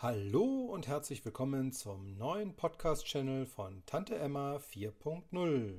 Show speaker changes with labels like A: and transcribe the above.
A: Hallo und herzlich willkommen zum neuen Podcast-Channel von Tante Emma 4.0.